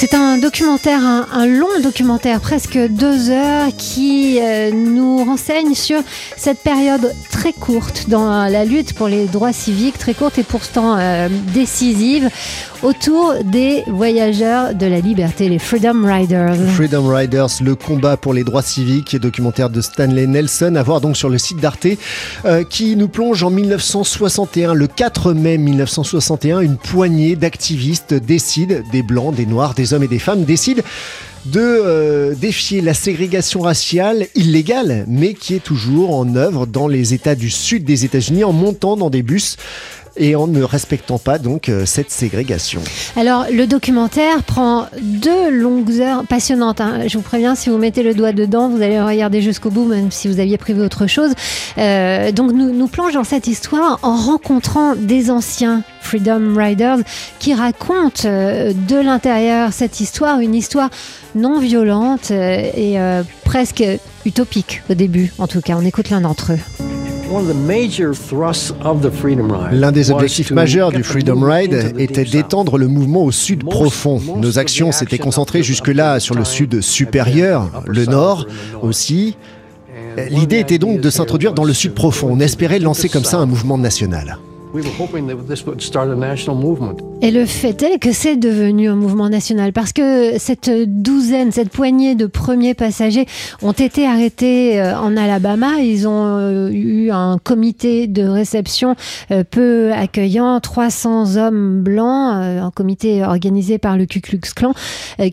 C'est un documentaire, un, long documentaire, presque deux heures, qui euh, nous renseigne sur cette période très courte dans la lutte pour les droits civiques, très courte et pourtant euh, décisive, autour des voyageurs de la liberté, les Freedom Riders. Freedom Riders, le combat pour les droits civiques, documentaire de Stanley Nelson, à voir donc sur le site d'Arte, euh, qui nous plonge en 1961. Le 4 mai 1961, une poignée d'activistes décident, des blancs, des noirs, des hommes et des femmes décident de euh, défier la ségrégation raciale illégale, mais qui est toujours en œuvre dans les États du sud des États-Unis en montant dans des bus et en ne respectant pas donc euh, cette ségrégation. Alors le documentaire prend deux longues heures passionnantes. Hein. Je vous préviens, si vous mettez le doigt dedans, vous allez regarder jusqu'au bout, même si vous aviez prévu autre chose. Euh, donc nous, nous dans cette histoire en rencontrant des anciens Freedom Riders qui racontent euh, de l'intérieur cette histoire, une histoire non violente et presque utopique au début. En tout cas, on écoute l'un d'entre eux. L'un des objectifs majeurs du Freedom Ride était d'étendre le mouvement au sud profond. Nos actions s'étaient concentrées jusque-là sur le sud supérieur, le nord aussi. L'idée était donc de s'introduire dans le sud profond. On espérait lancer comme ça un mouvement national. Et le fait est que c'est devenu un mouvement national parce que cette douzaine, cette poignée de premiers passagers ont été arrêtés euh, en Alabama. Ils ont euh, eu un comité de réception euh, peu accueillant, 300 hommes blancs, un comité organisé par le Ku Klux Klan,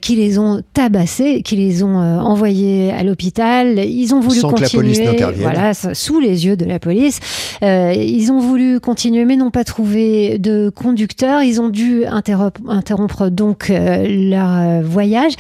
qui les ont tabassés, qui les ont envoyés à l'hôpital. Ils ont voulu continuer, voilà, sous les yeux de la police. Ils ont voulu continuer mais n'ont pas trouvé de conducteur. Ils ont dû interrompre donc euh, leur euh, voyage.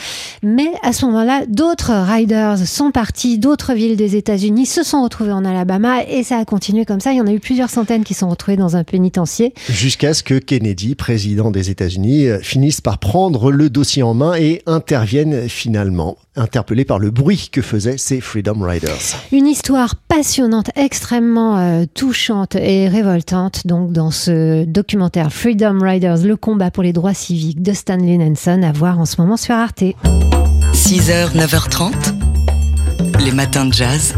Mais à ce moment-là, d'autres riders sont partis, d'autres villes des États-Unis se sont retrouvés en Alabama et ça a continué comme ça. Il y en a eu plusieurs centaines qui sont retrouvés dans un pénitencier. Jusqu'à ce que Kennedy, président des États-Unis, euh, finisse par prendre le dossier en main et intervienne finalement interpellé par le bruit que faisaient ces Freedom Riders. Une histoire passionnante, extrêmement euh, touchante et révoltante donc dans ce documentaire Freedom Riders, le combat pour les droits civiques de Stanley Nelson à voir en ce moment sur Arte. 6h, 9h30, les matins de jazz.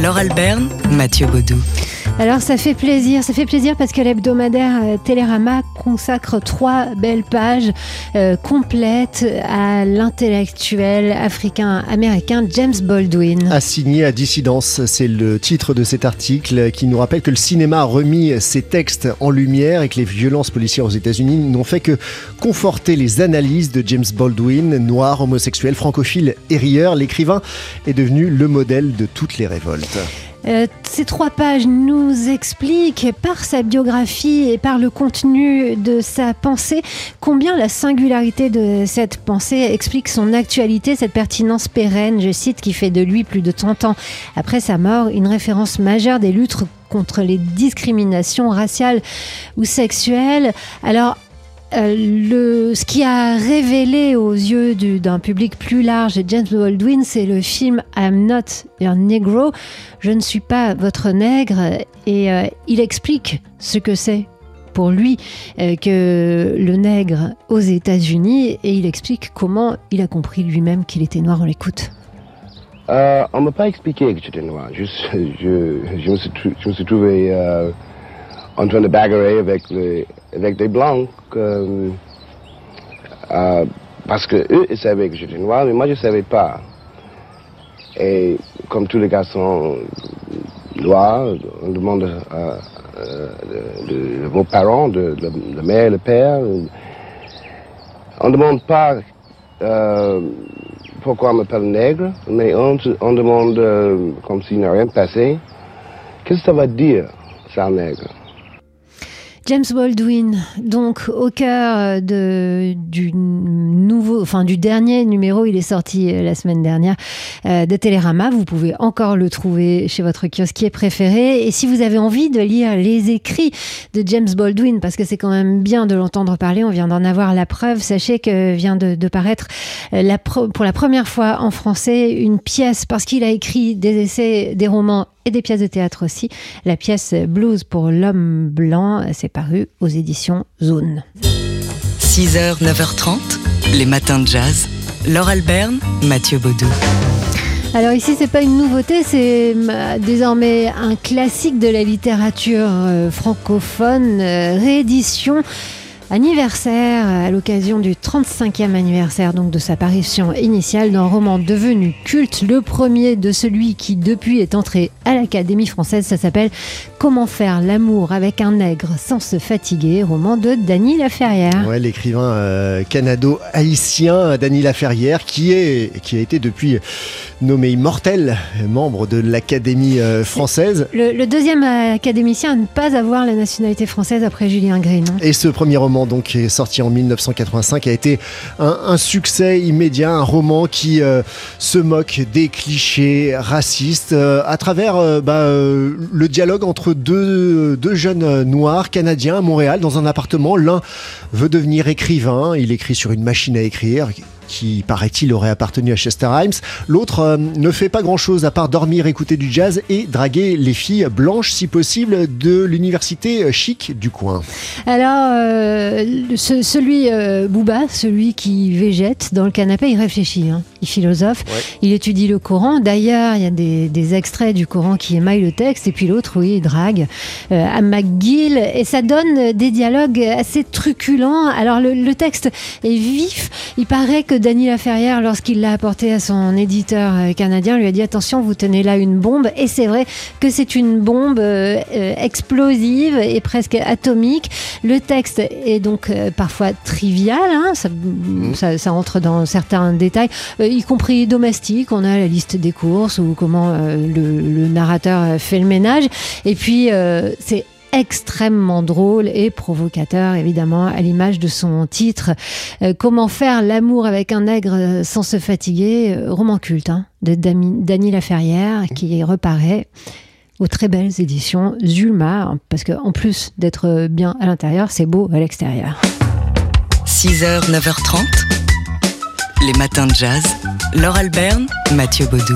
Laure Alberne, Mathieu Baudou. Alors ça fait plaisir, ça fait plaisir parce que l'hebdomadaire euh, Télérama consacre trois belles pages euh, complètes à l'intellectuel africain-américain James Baldwin. Assigné à dissidence, c'est le titre de cet article qui nous rappelle que le cinéma a remis ses textes en lumière et que les violences policières aux États-Unis n'ont fait que conforter les analyses de James Baldwin, noir, homosexuel, francophile et rieur. L'écrivain est devenu le modèle de toutes les révoltes. Euh, ces trois pages nous expliquent par sa biographie et par le contenu de sa pensée combien la singularité de cette pensée explique son actualité, cette pertinence pérenne, je cite, qui fait de lui plus de 30 ans après sa mort une référence majeure des luttes contre les discriminations raciales ou sexuelles. Alors, le, ce qui a révélé aux yeux d'un public plus large de James Baldwin, c'est le film I'm Not a Negro, je ne suis pas votre nègre, et euh, il explique ce que c'est pour lui euh, que le nègre aux États-Unis, et il explique comment il a compris lui-même qu'il était noir. On l'écoute. on ne m'a pas expliqué que j'étais noir. Je me suis trouvé train de bagarrer avec, les, avec des blancs. Euh, euh, parce que eux, ils savaient que j'étais noir, mais moi, je ne savais pas. Et comme tous les garçons noirs, on demande à, de, vos parents, de, la mère, le père. On ne demande pas euh, pourquoi on m'appelle nègre, mais on, on demande, comme s'il n'y a rien passé, qu'est-ce que ça va dire, ça nègre? James Baldwin, donc au cœur euh, du nouveau, enfin du dernier numéro, il est sorti euh, la semaine dernière euh, de Télérama. Vous pouvez encore le trouver chez votre kiosquier préféré. Et si vous avez envie de lire les écrits de James Baldwin, parce que c'est quand même bien de l'entendre parler, on vient d'en avoir la preuve. Sachez que vient de, paraître pour la première fois en français une pièce parce qu'il a écrit des essais, des romans et des pièces de théâtre aussi. La pièce Blues pour l'homme blanc, c'est paru aux éditions Zone. 6h, 9h30, les matins de jazz. Laure Alberne, Mathieu Baudou. Alors ici, c'est pas une nouveauté, c'est euh, désormais un classique de la littérature euh, francophone, euh, réédition anniversaire à l'occasion du 35e anniversaire donc de sa parution initiale d'un roman devenu culte, le premier de celui qui depuis est entré à l'Académie française, ça s'appelle Comment faire l'amour avec un nègre sans se fatiguer, roman de Dany Laferrière. Ouais, l'écrivain euh, canado-haïtien Dany Laferrière qui est qui a été depuis nommé immortel, membre de l'Académie euh, française. Le, deuxième académicien à ne pas avoir la nationalité française après Julien Green. Hein. Et ce premier roman qui est sorti en 1985 a été un, succès immédiat, un roman qui euh, se moque des clichés racistes à travers bah, le dialogue entre deux jeunes noirs canadiens à Montréal dans un appartement. L'un veut devenir écrivain, il écrit sur une machine à écrire qui, paraît-il, aurait appartenu à Chester Himes. L'autre euh, ne fait pas grand-chose à part dormir, écouter du jazz et draguer les filles blanches, si possible, de l'université chic du coin. Alors, euh, celui, euh, Bouba, celui qui végète dans le canapé, il réfléchit, hein. Il philosophe, il étudie le Coran. D'ailleurs, il y a des, extraits du Coran qui émaillent le texte, et puis l'autre, oui, il drague à McGill, et ça donne des dialogues assez truculents. Alors, le, le texte est vif, il paraît que Dany Laferrière, lorsqu'il l'a apporté à son éditeur euh, canadien, lui a dit attention, vous tenez là une bombe. Et c'est vrai que c'est une bombe euh, euh, explosive et presque atomique. Le texte est donc parfois trivial, hein, mmh. ça, entre dans certains détails, y compris domestique. On a la liste des courses ou comment le, le, narrateur fait le ménage. Et puis c'est extrêmement drôle et provocateur, évidemment, à l'image de son titre. Euh, Comment faire l'amour avec un nègre sans se fatiguer euh, Roman culte hein, de Dany Laferrière qui reparaît aux très belles éditions Zulma, hein, parce qu'en plus d'être bien à l'intérieur, c'est beau à l'extérieur. 6h, 9h30, les matins de jazz. Laure Alberne, Mathieu Baudou.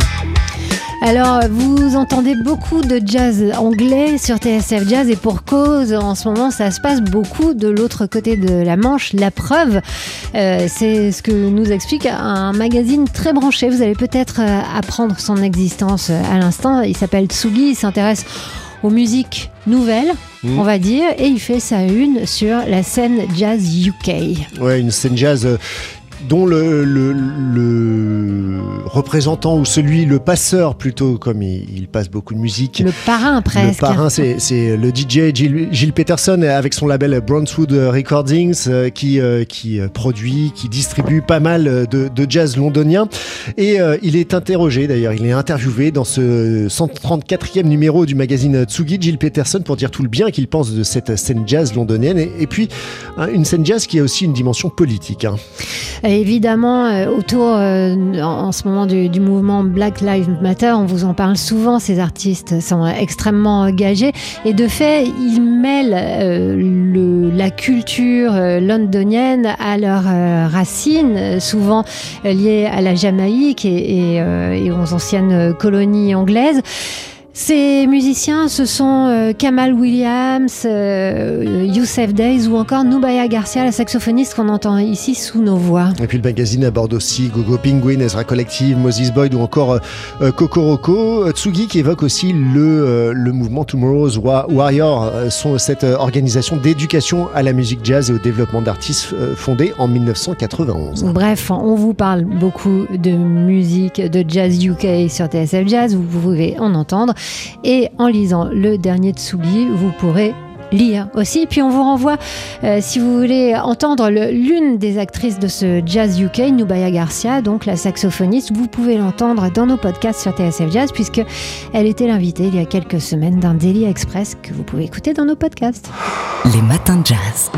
Alors, vous entendez beaucoup de jazz anglais sur TSF Jazz et pour cause, en ce moment, ça se passe beaucoup de l'autre côté de la Manche. La preuve, euh, c'est ce que nous explique un magazine très branché. Vous allez peut-être euh, apprendre son existence euh, à l'instant. Il s'appelle Tsugi, il s'intéresse aux musiques nouvelles, mmh. on va dire, et il fait sa une sur la scène jazz UK. Ouais, une scène jazz dont le, le, représentant ou celui, le passeur plutôt, comme il, passe beaucoup de musique. Le parrain presque. Le parrain, c'est le DJ Gilles, Peterson avec son label Brownswood Recordings euh, qui, euh, qui euh, produit, qui distribue pas mal de, de jazz londonien. Et il est interrogé d'ailleurs, il est interviewé dans ce 134e numéro du magazine Tsugi, Gilles Peterson, pour dire tout le bien qu'il pense de cette scène jazz londonienne. Et, puis, hein, une scène jazz qui a aussi une dimension politique. Hein évidemment, euh, autour euh, en, ce moment du, mouvement Black Lives Matter, on vous en parle souvent, ces artistes sont extrêmement engagés et de fait, ils mêlent euh, la culture londonienne à leurs racines, souvent liées à la Jamaïque et aux anciennes colonies anglaises. Ces musiciens, ce sont euh, Kamal Williams, euh, Youssef Days ou encore Nubaya Garcia, la saxophoniste qu'on entend ici sous nos voix. Et puis le magazine aborde aussi Gogo Penguin, Ezra Collective, Moses Boyd ou encore euh, Kokoroko. Tsugi qui évoque aussi le, le mouvement Tomorrow's Warrior, sont cette organisation d'éducation à la musique jazz et au développement d'artistes fondée en 1991. Bref, on vous parle beaucoup de musique, de jazz UK sur TSF Jazz, vous pouvez en entendre. Et en lisant le dernier Tsugi, vous pourrez lire aussi. Puis on vous renvoie, euh, si vous voulez entendre l'une des actrices de ce Jazz UK, Nubaya Garcia, donc la saxophoniste, vous pouvez l'entendre dans nos podcasts sur TSF Jazz, puisque elle était l'invitée il y a quelques semaines d'un Daily Express que vous pouvez écouter dans nos podcasts. Les matins de jazz.